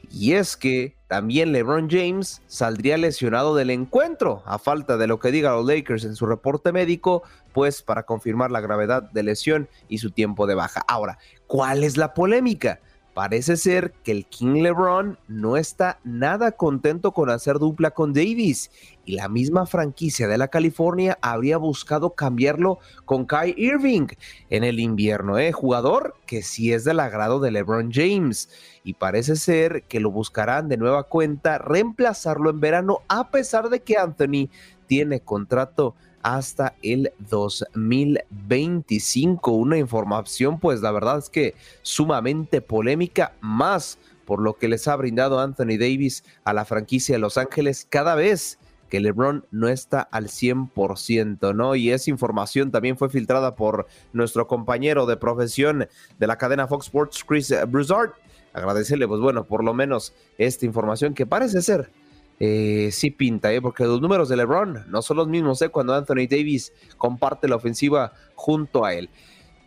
Y es que también LeBron James saldría lesionado del encuentro, a falta de lo que diga los Lakers en su reporte médico, pues para confirmar la gravedad de lesión y su tiempo de baja. Ahora, ¿cuál es la polémica? Parece ser que el King LeBron no está nada contento con hacer dupla con Davis y la misma franquicia de la California habría buscado cambiarlo con Kai Irving en el invierno, ¿eh? jugador que sí es del agrado de LeBron James y parece ser que lo buscarán de nueva cuenta reemplazarlo en verano a pesar de que Anthony tiene contrato hasta el 2025. Una información, pues la verdad es que sumamente polémica, más por lo que les ha brindado Anthony Davis a la franquicia de Los Ángeles cada vez que LeBron no está al 100%, ¿no? Y esa información también fue filtrada por nuestro compañero de profesión de la cadena Fox Sports, Chris Broussard. Agradecerle, pues bueno, por lo menos esta información que parece ser eh, sí pinta, ¿eh? porque los números de LeBron no son los mismos ¿eh? cuando Anthony Davis comparte la ofensiva junto a él.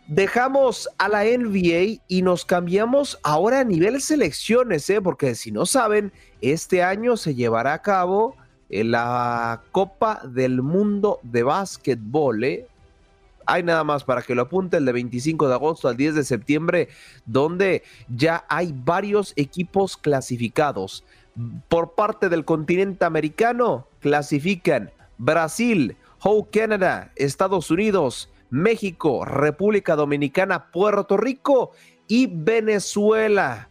Dejamos a la NBA y nos cambiamos ahora a nivel selecciones, ¿eh? porque si no saben, este año se llevará a cabo la Copa del Mundo de Básquetbol. ¿eh? Hay nada más para que lo apunte el de 25 de agosto al 10 de septiembre, donde ya hay varios equipos clasificados por parte del continente americano clasifican Brasil, How Canada, Estados Unidos, México, República Dominicana, Puerto Rico y Venezuela.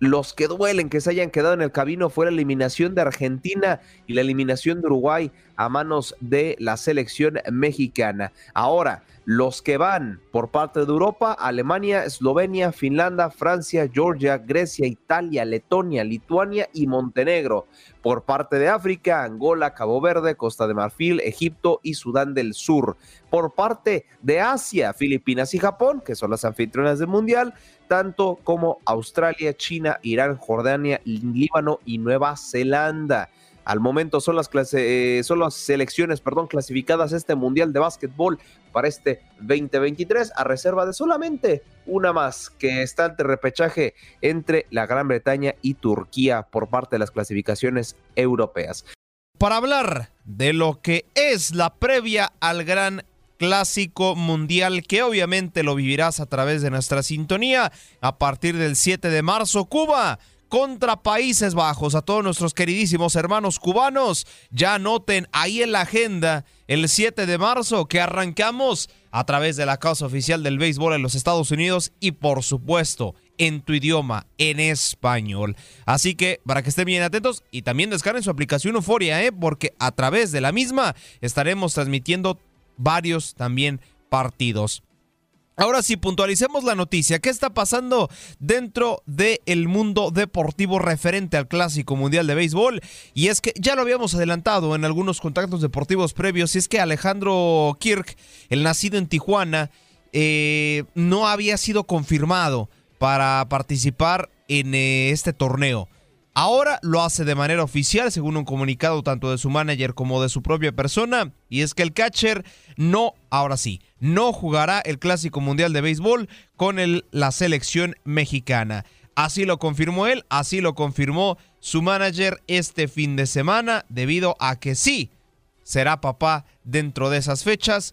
Los que duelen que se hayan quedado en el camino fue la eliminación de Argentina y la eliminación de Uruguay a manos de la selección mexicana. Ahora, los que van por parte de Europa, Alemania, Eslovenia, Finlandia, Francia, Georgia, Grecia, Italia, Letonia, Lituania y Montenegro. Por parte de África, Angola, Cabo Verde, Costa de Marfil, Egipto y Sudán del Sur. Por parte de Asia, Filipinas y Japón, que son las anfitrionas del Mundial, tanto como Australia, China, Irán, Jordania, Líbano y Nueva Zelanda. Al momento son las, eh, son las selecciones perdón, clasificadas a este Mundial de Básquetbol para este 2023 a reserva de solamente una más que está ante repechaje entre la Gran Bretaña y Turquía por parte de las clasificaciones europeas. Para hablar de lo que es la previa al gran clásico mundial que obviamente lo vivirás a través de nuestra sintonía a partir del 7 de marzo Cuba contra Países Bajos. A todos nuestros queridísimos hermanos cubanos, ya anoten ahí en la agenda el 7 de marzo que arrancamos a través de la causa oficial del béisbol en los Estados Unidos y por supuesto en tu idioma, en español. Así que para que estén bien atentos y también descarguen su aplicación Euforia, ¿eh? porque a través de la misma estaremos transmitiendo varios también partidos. Ahora sí, puntualicemos la noticia. ¿Qué está pasando dentro del mundo deportivo referente al Clásico Mundial de Béisbol? Y es que ya lo habíamos adelantado en algunos contactos deportivos previos, y es que Alejandro Kirk, el nacido en Tijuana, eh, no había sido confirmado para participar en eh, este torneo. Ahora lo hace de manera oficial, según un comunicado tanto de su manager como de su propia persona, y es que el catcher no, ahora sí, no jugará el Clásico Mundial de Béisbol con la selección mexicana. Así lo confirmó él, así lo confirmó su manager este fin de semana, debido a que sí, será papá dentro de esas fechas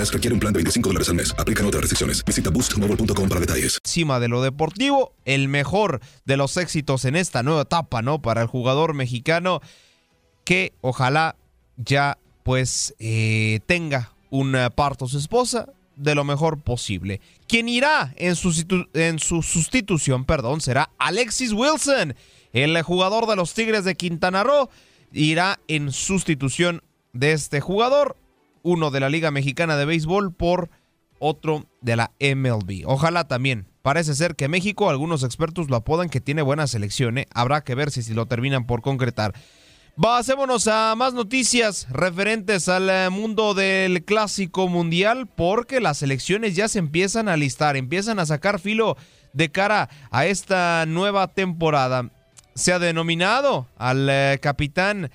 requiere un plan de 25 dólares al mes. Aplican otras restricciones. Visita boostmobile.com para detalles. Encima de lo deportivo, el mejor de los éxitos en esta nueva etapa, ¿no? Para el jugador mexicano que ojalá ya pues eh, tenga un parto su esposa de lo mejor posible. Quien irá en en su sustitución, perdón, será Alexis Wilson, el jugador de los Tigres de Quintana Roo, irá en sustitución de este jugador uno de la Liga Mexicana de Béisbol por otro de la MLB. Ojalá también. Parece ser que México, algunos expertos lo apodan que tiene buena selección. ¿eh? Habrá que ver si, si lo terminan por concretar. Pasémonos a más noticias referentes al eh, mundo del clásico mundial porque las selecciones ya se empiezan a listar, empiezan a sacar filo de cara a esta nueva temporada. Se ha denominado al eh, capitán,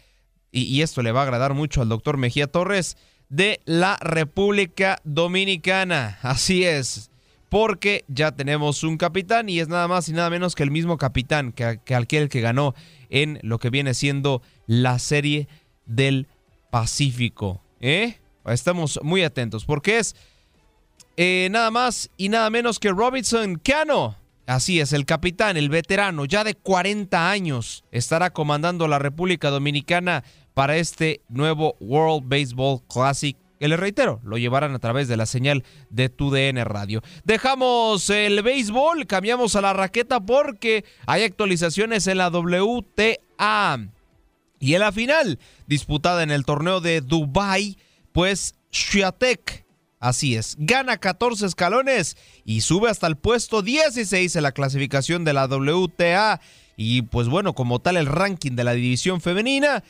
y esto le va a agradar mucho al doctor Mejía Torres, de la República Dominicana. Así es, porque ya tenemos un capitán y es nada más y nada menos que el mismo capitán que, que aquel que ganó en lo que viene siendo la serie del Pacífico. ¿eh? Estamos muy atentos porque es eh, nada más y nada menos que Robinson Cano. Así es, el capitán, el veterano, ya de 40 años, estará comandando la República Dominicana para este nuevo World Baseball Classic que les reitero, lo llevarán a través de la señal de TUDN Radio. Dejamos el béisbol, cambiamos a la raqueta porque hay actualizaciones en la WTA. Y en la final, disputada en el torneo de Dubai, pues Swiatek, así es, gana 14 escalones y sube hasta el puesto 16 en la clasificación de la WTA. Y pues bueno, como tal el ranking de la división femenina,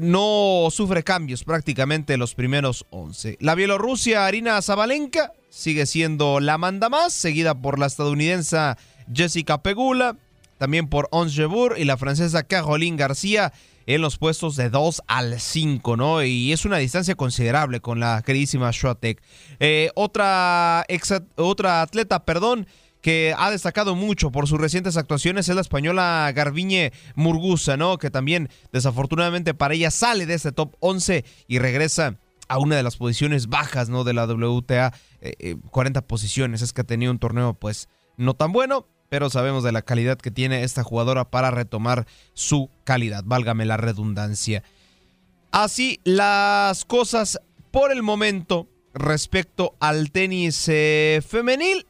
no sufre cambios prácticamente los primeros 11. La Bielorrusia Arina Zabalenka sigue siendo la manda más, seguida por la estadounidense Jessica Pegula, también por Ons Jebur y la francesa Caroline García en los puestos de 2 al 5, ¿no? Y es una distancia considerable con la queridísima Schwatek. Eh, otra, otra atleta, perdón, que ha destacado mucho por sus recientes actuaciones es la española Garbiñe Murgusa, ¿no? Que también desafortunadamente para ella sale de este top 11 y regresa a una de las posiciones bajas, ¿no? De la WTA, 40 eh, eh, posiciones. Es que ha tenido un torneo, pues, no tan bueno, pero sabemos de la calidad que tiene esta jugadora para retomar su calidad, válgame la redundancia. Así las cosas por el momento respecto al tenis eh, femenil.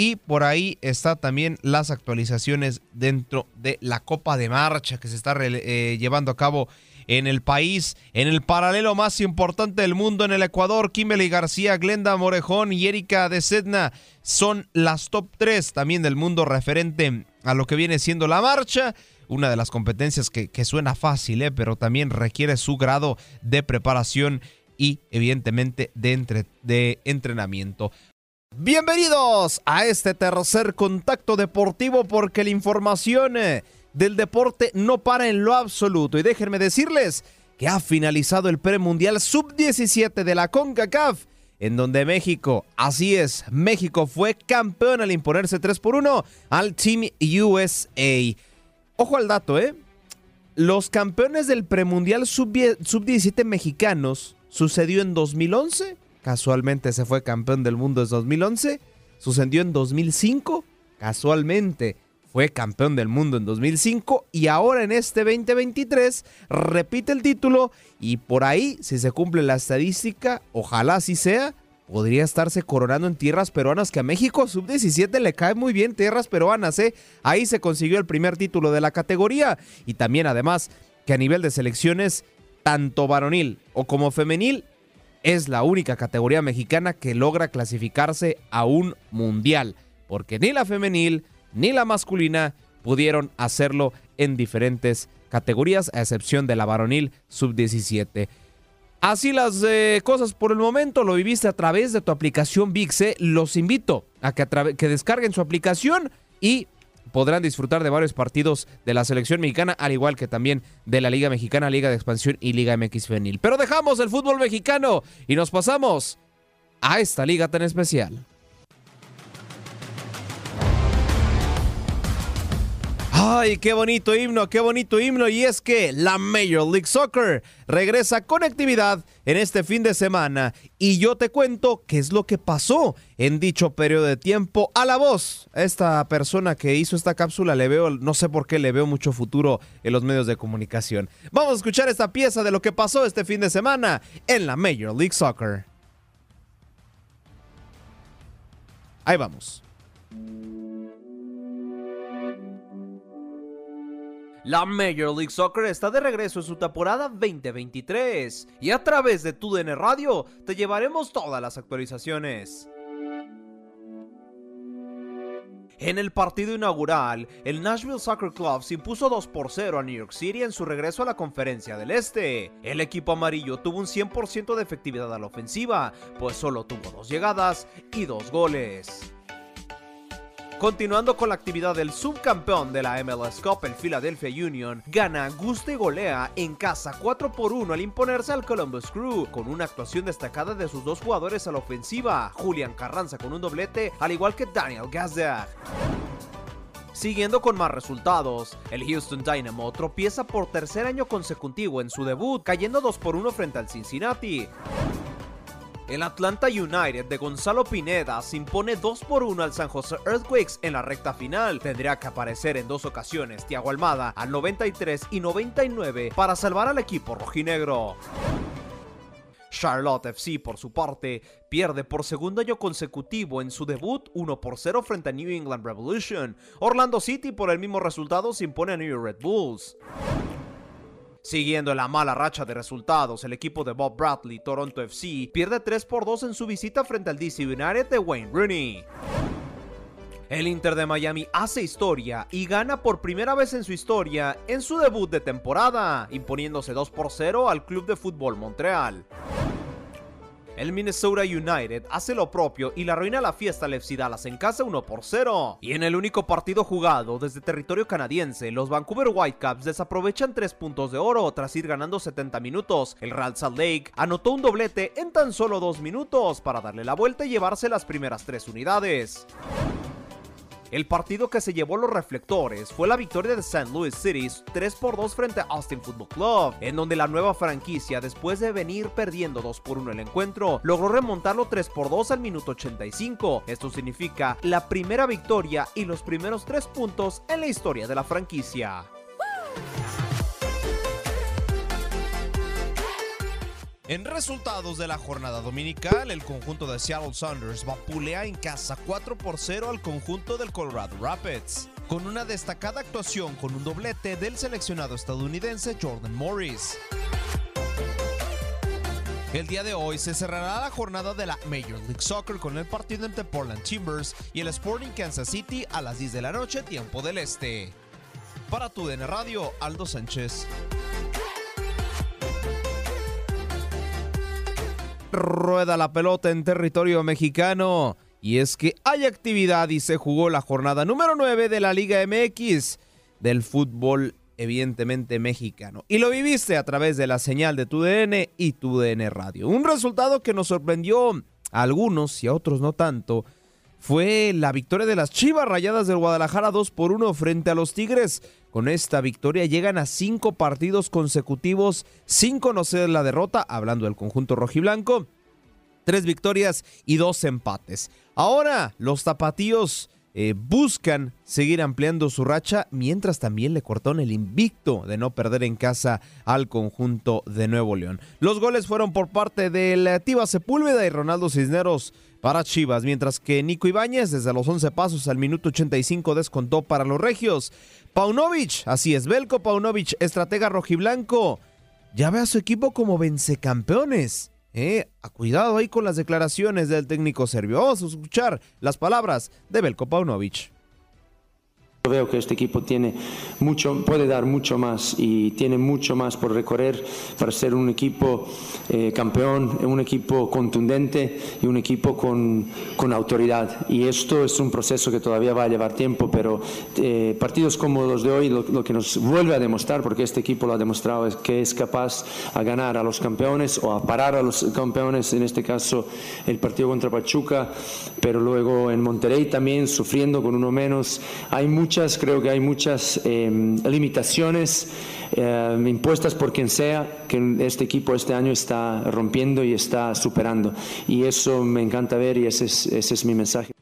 Y por ahí está también las actualizaciones dentro de la Copa de Marcha que se está eh, llevando a cabo en el país. En el paralelo más importante del mundo en el Ecuador, Kimberly García, Glenda Morejón y Erika de Sedna son las top 3 también del mundo referente a lo que viene siendo la marcha. Una de las competencias que, suena fácil, ¿eh? pero también requiere su grado de preparación y evidentemente de, entre, de entrenamiento. Bienvenidos a este tercer contacto deportivo porque la información eh, del deporte no para en lo absoluto. Y déjenme decirles que ha finalizado el premundial sub-17 de la CONCACAF, en donde México, así es, México fue campeón al imponerse 3 por 1 al Team USA. Ojo al dato, ¿eh? Los campeones del premundial sub-17 mexicanos sucedió en 2011 casualmente se fue campeón del mundo en 2011, sucedió en 2005, casualmente fue campeón del mundo en 2005 y ahora en este 2023 repite el título y por ahí, si se cumple la estadística, ojalá así sea, podría estarse coronando en tierras peruanas que a México sub-17 le cae muy bien tierras peruanas, ¿eh? Ahí se consiguió el primer título de la categoría y también además que a nivel de selecciones, tanto varonil o como femenil, es la única categoría mexicana que logra clasificarse a un mundial, porque ni la femenil ni la masculina pudieron hacerlo en diferentes categorías, a excepción de la varonil sub-17. Así las eh, cosas por el momento, lo viviste a través de tu aplicación VIX. Los invito a que descarguen su aplicación y podrán disfrutar de varios partidos de la selección mexicana, al igual que también de la Liga Mexicana, Liga de Expansión y Liga MX Femenil. Pero dejamos el fútbol mexicano y nos pasamos a esta liga tan especial. Ay, qué bonito himno, qué bonito himno. Y es que la Major League Soccer regresa con actividad en este fin de semana. Y yo te cuento qué es lo que pasó en dicho periodo de tiempo. A la voz, esta persona que hizo esta cápsula le veo, no sé por qué le veo mucho futuro en los medios de comunicación. Vamos a escuchar esta pieza de lo que pasó este fin de semana en la Major League Soccer. Ahí vamos. La Major League Soccer está de regreso en su temporada 2023 y a través de TUDN Radio te llevaremos todas las actualizaciones. En el partido inaugural, el Nashville Soccer Club se impuso 2 por 0 a New York City en su regreso a la Conferencia del Este. El equipo amarillo tuvo un 100% de efectividad a la ofensiva, pues solo tuvo dos llegadas y dos goles. Continuando con la actividad del subcampeón de la MLS Cup, el Philadelphia Union, gana, y golea en casa 4 por 1 al imponerse al Columbus Crew, con una actuación destacada de sus dos jugadores a la ofensiva, Julian Carranza con un doblete, al igual que Daniel Gazdag. Siguiendo con más resultados, el Houston Dynamo tropieza por tercer año consecutivo en su debut, cayendo 2 por 1 frente al Cincinnati. El Atlanta United de Gonzalo Pineda se impone 2 por 1 al San Jose Earthquakes en la recta final. Tendría que aparecer en dos ocasiones Tiago Almada al 93 y 99 para salvar al equipo rojinegro. Charlotte FC, por su parte, pierde por segundo año consecutivo en su debut 1 por 0 frente a New England Revolution. Orlando City, por el mismo resultado, se impone a New York Red Bulls. Siguiendo la mala racha de resultados, el equipo de Bob Bradley, Toronto FC, pierde 3 por 2 en su visita frente al DC de Wayne Rooney. El Inter de Miami hace historia y gana por primera vez en su historia en su debut de temporada, imponiéndose 2 por 0 al Club de Fútbol Montreal. El Minnesota United hace lo propio y la arruina la fiesta al FC en casa 1 por 0. Y en el único partido jugado desde territorio canadiense, los Vancouver Whitecaps desaprovechan 3 puntos de oro tras ir ganando 70 minutos. El Real Salt Lake anotó un doblete en tan solo 2 minutos para darle la vuelta y llevarse las primeras 3 unidades. El partido que se llevó los reflectores fue la victoria de St. Louis City 3 por 2 frente a Austin Football Club, en donde la nueva franquicia, después de venir perdiendo 2 por 1 el encuentro, logró remontarlo 3 por 2 al minuto 85. Esto significa la primera victoria y los primeros 3 puntos en la historia de la franquicia. En resultados de la jornada dominical, el conjunto de Seattle Saunders vapulea en casa 4 por 0 al conjunto del Colorado Rapids, con una destacada actuación con un doblete del seleccionado estadounidense Jordan Morris. El día de hoy se cerrará la jornada de la Major League Soccer con el partido entre Portland Timbers y el Sporting Kansas City a las 10 de la noche, tiempo del este. Para tu DN Radio, Aldo Sánchez. Rueda la pelota en territorio mexicano Y es que hay actividad y se jugó la jornada número 9 de la Liga MX del fútbol evidentemente mexicano. Y lo viviste a través de la señal de tu DN y tu DN Radio. Un resultado que nos sorprendió a algunos y a otros no tanto fue la victoria de las Chivas Rayadas del Guadalajara 2 por 1 frente a los Tigres. Con esta victoria llegan a cinco partidos consecutivos sin conocer la derrota, hablando del conjunto rojiblanco. Tres victorias y dos empates. Ahora los tapatíos eh, buscan seguir ampliando su racha, mientras también le cortaron el invicto de no perder en casa al conjunto de Nuevo León. Los goles fueron por parte de Tiva Sepúlveda y Ronaldo Cisneros para Chivas, mientras que Nico Ibáñez desde los 11 pasos al minuto 85 descontó para los regios. Paunovic, así es, Belko Paunovic, estratega rojiblanco, ya ve a su equipo como vencecampeones. Eh, a cuidado ahí con las declaraciones del técnico serbio. Vamos a escuchar las palabras de Belko Paunovic. Veo que este equipo tiene mucho, puede dar mucho más y tiene mucho más por recorrer para ser un equipo eh, campeón, un equipo contundente y un equipo con, con, autoridad. Y esto es un proceso que todavía va a llevar tiempo, pero eh, partidos como los de hoy lo, que nos vuelve a demostrar, porque este equipo lo ha demostrado, es que es capaz a ganar a los campeones o a parar a los campeones, en este caso el partido contra Pachuca, pero luego en Monterrey también sufriendo con uno menos. Hay mucha creo que hay muchas em, limitaciones em, impuestas por quien sea que este equipo este año está rompiendo y está superando. Y eso me encanta ver y ese es, mi mensaje.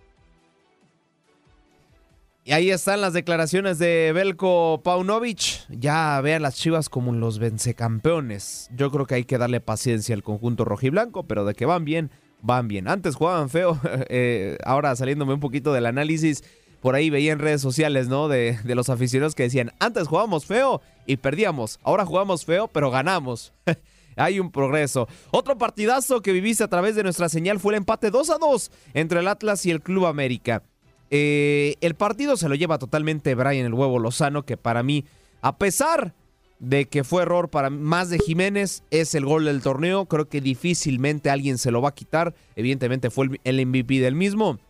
Y ahí están las declaraciones de Belko Paunovic. Ya vean las chivas como los vencecampeones. Yo creo que hay que darle paciencia al conjunto rojiblanco, pero de que van bien, van bien. Antes jugaban feo, eh, ahora saliéndome un poquito del análisis por ahí veía en redes sociales, ¿no? De, los aficionados que decían, antes jugábamos feo y perdíamos, ahora jugamos feo pero ganamos. Hay un progreso. Otro partidazo que viviste a través de nuestra señal fue el empate 2 a 2 entre el Atlas y el Club América. Eh, el partido se lo lleva totalmente Brian el Huevo Lozano, que para mí, a pesar de que fue error para más de Jiménez, es el gol del torneo. Creo que difícilmente alguien se lo va a quitar. Evidentemente fue el MVP del mismo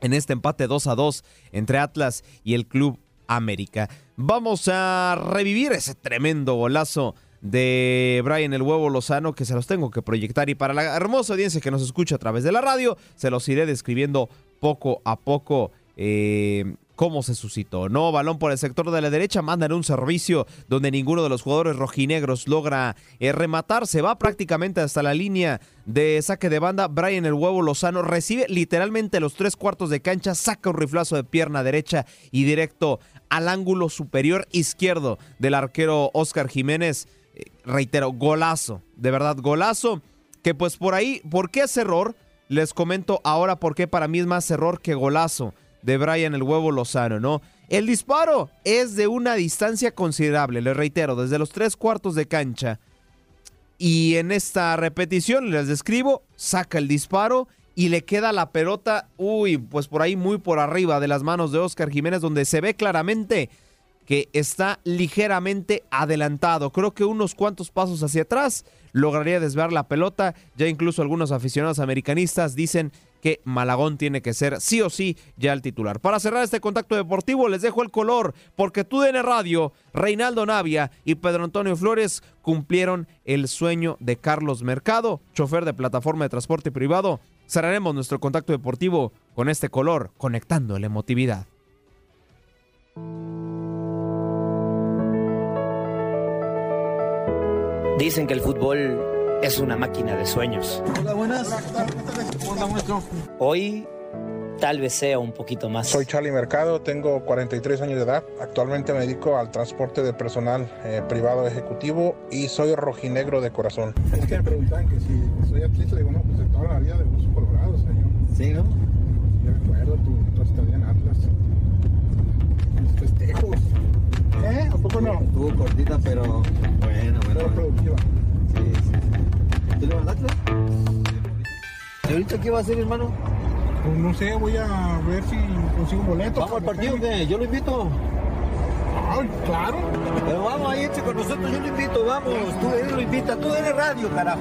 en este empate 2 a 2 entre Atlas y el Club América. Vamos a revivir ese tremendo golazo de Brian el Huevo Lozano que se los tengo que proyectar y para la hermosa audiencia que nos escucha a través de la radio se los iré describiendo poco a poco eh, cómo se suscitó. No, balón por el sector de la derecha, mandan un servicio donde ninguno de los jugadores rojinegros logra eh, rematar. Se va prácticamente hasta la línea de saque de banda. Brian el huevo Lozano recibe literalmente los tres cuartos de cancha, saca un riflazo de pierna derecha y directo al ángulo superior izquierdo del arquero Oscar Jiménez. Eh, reitero, golazo, de verdad, golazo. Que pues por ahí, ¿por qué es error? Les comento ahora por qué para mí es más error que golazo de Brian el Huevo Lozano, ¿no? El disparo es de una distancia considerable, le reitero, desde los tres cuartos de cancha. Y en esta repetición les describo, saca el disparo y le queda la pelota, uy, pues por ahí muy por arriba de las manos de Oscar Jiménez, donde se ve claramente que está ligeramente adelantado. Creo que unos cuantos pasos hacia atrás lograría desviar la pelota. Ya incluso algunos aficionados americanistas dicen que Malagón tiene que ser sí o sí ya el titular. Para cerrar este contacto deportivo les dejo el color porque TUDN Radio, Reinaldo Navia y Pedro Antonio Flores cumplieron el sueño de Carlos Mercado, chofer de plataforma de transporte privado. Cerraremos nuestro contacto deportivo con este color, conectando la emotividad. Dicen que el fútbol es una máquina de sueños. Hola, buenas. Hoy tal vez sea un poquito más. Soy Charlie Mercado, tengo 43 años de edad. Actualmente me dedico al transporte de personal eh, privado ejecutivo y soy rojinegro de corazón. Es que me preguntan que si soy atleta, digo, no, pues de toda la vida de Buzo Colorado, señor. Sí, ¿no? Yo recuerdo tu, tu estadía en Atlas. Los festejos. ¿Eh? ¿A poco no? Estuvo cortita, pero bueno, bueno. Pero productiva. Sí, sí. ¿Tú le mandaste? ¿Y ahorita qué va a hacer, hermano? Pues no sé, voy a ver si consigo un boleto. ¿Vamos al partido qué? Yo lo invito. Ay, claro. Pero vamos a irse con nosotros, yo lo invito, vamos. Tú él lo invita, tú eres radio, carajo.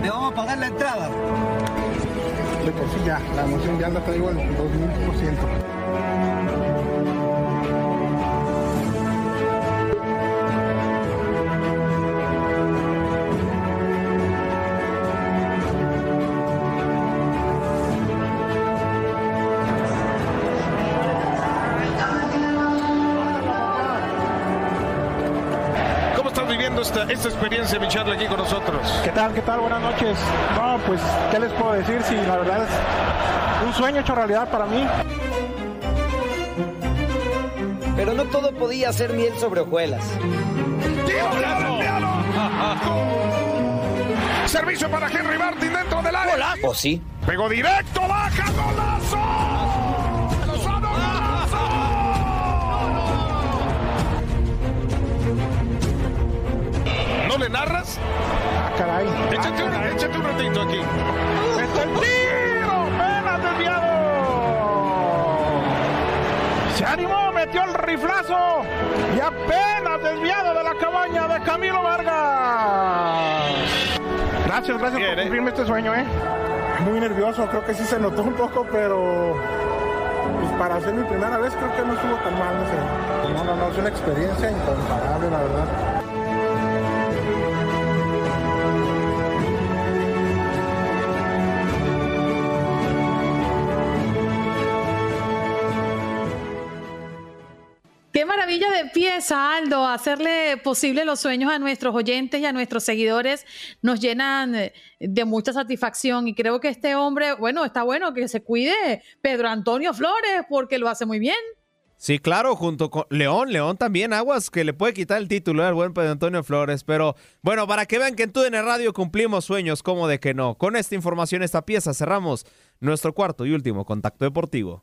Le vamos a pagar la entrada. de por sí ya, la emoción ya la traigo al 2000%. Esta, experiencia, mi aquí con nosotros? ¿Qué tal? ¿Qué tal? Buenas noches. No, pues, ¿qué les puedo decir? Si la verdad es un sueño hecho realidad para mí. Pero no todo podía ser miel sobre hojuelas. Servicio para Henry Martin dentro del área. ¿O sí? Pegó directo, baja, golazo. Ah, caray. Échate, un, échate un ratito aquí. ¡Está el tiro! ¡Apenas desviado! Se animó, metió el riflazo y apenas desviado de la cabaña de Camilo Vargas. Gracias, gracias por cumplirme este sueño, ¿eh? Muy nervioso, creo que sí se notó un poco, pero pues, para hacer mi primera vez creo que no estuvo tan mal, no sé. No, no, no, es una experiencia incomparable, la verdad. Maravilla de pieza, Aldo. Hacerle posible los sueños a nuestros oyentes y a nuestros seguidores nos llenan eh, de mucha satisfacción. Y creo que este hombre, bueno, está bueno que se cuide Pedro Antonio Flores porque lo hace muy bien. Sí, claro, junto con León, León también, aguas, que le puede quitar el título al buen Pedro Antonio Flores. Pero bueno, para que vean que en TUDN Radio cumplimos sueños, como de que no. Con esta información, esta pieza, cerramos nuestro cuarto y último contacto deportivo.